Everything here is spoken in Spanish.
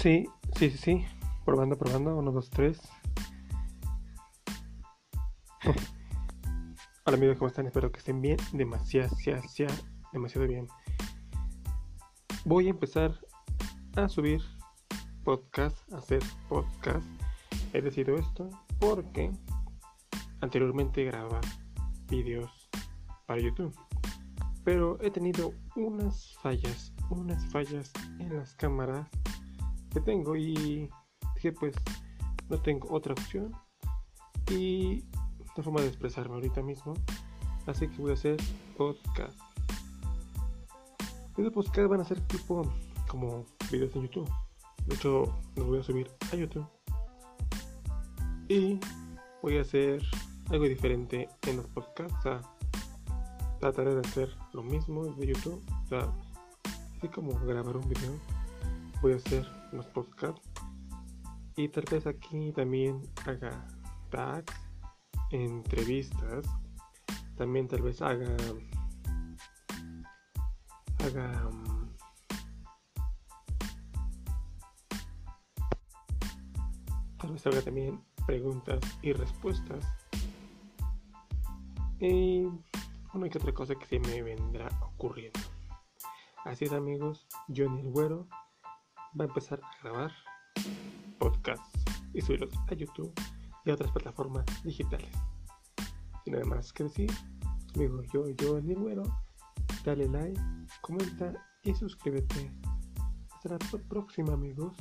Sí, sí, sí, sí. Probando, probando. Uno, dos, tres. Hola amigos, ¿cómo están? Espero que estén bien. Demasiado, demasiado, demasiado bien. Voy a empezar a subir podcast, a hacer podcast. He decidido esto porque anteriormente grababa vídeos para YouTube. Pero he tenido unas fallas, unas fallas en las cámaras tengo y dije pues no tengo otra opción. Y una forma de expresarme ahorita mismo así que voy a hacer podcast. Estos podcast van a ser tipo como videos en YouTube. De hecho los voy a subir a YouTube. Y voy a hacer algo diferente en los podcasts. O sea, trataré de hacer lo mismo de YouTube. Así como grabar un video voy a hacer los podcasts. Y tal vez aquí también haga tags entrevistas. También tal vez haga haga tal vez haga también preguntas y respuestas. Y una que otra cosa que se me vendrá ocurriendo. Así es amigos Johnny el Güero va a empezar a grabar podcasts y subirlos a YouTube y a otras plataformas digitales. Sin nada más que decir, amigo yo, yo, el güero, dale like, comenta y suscríbete. Hasta la próxima amigos.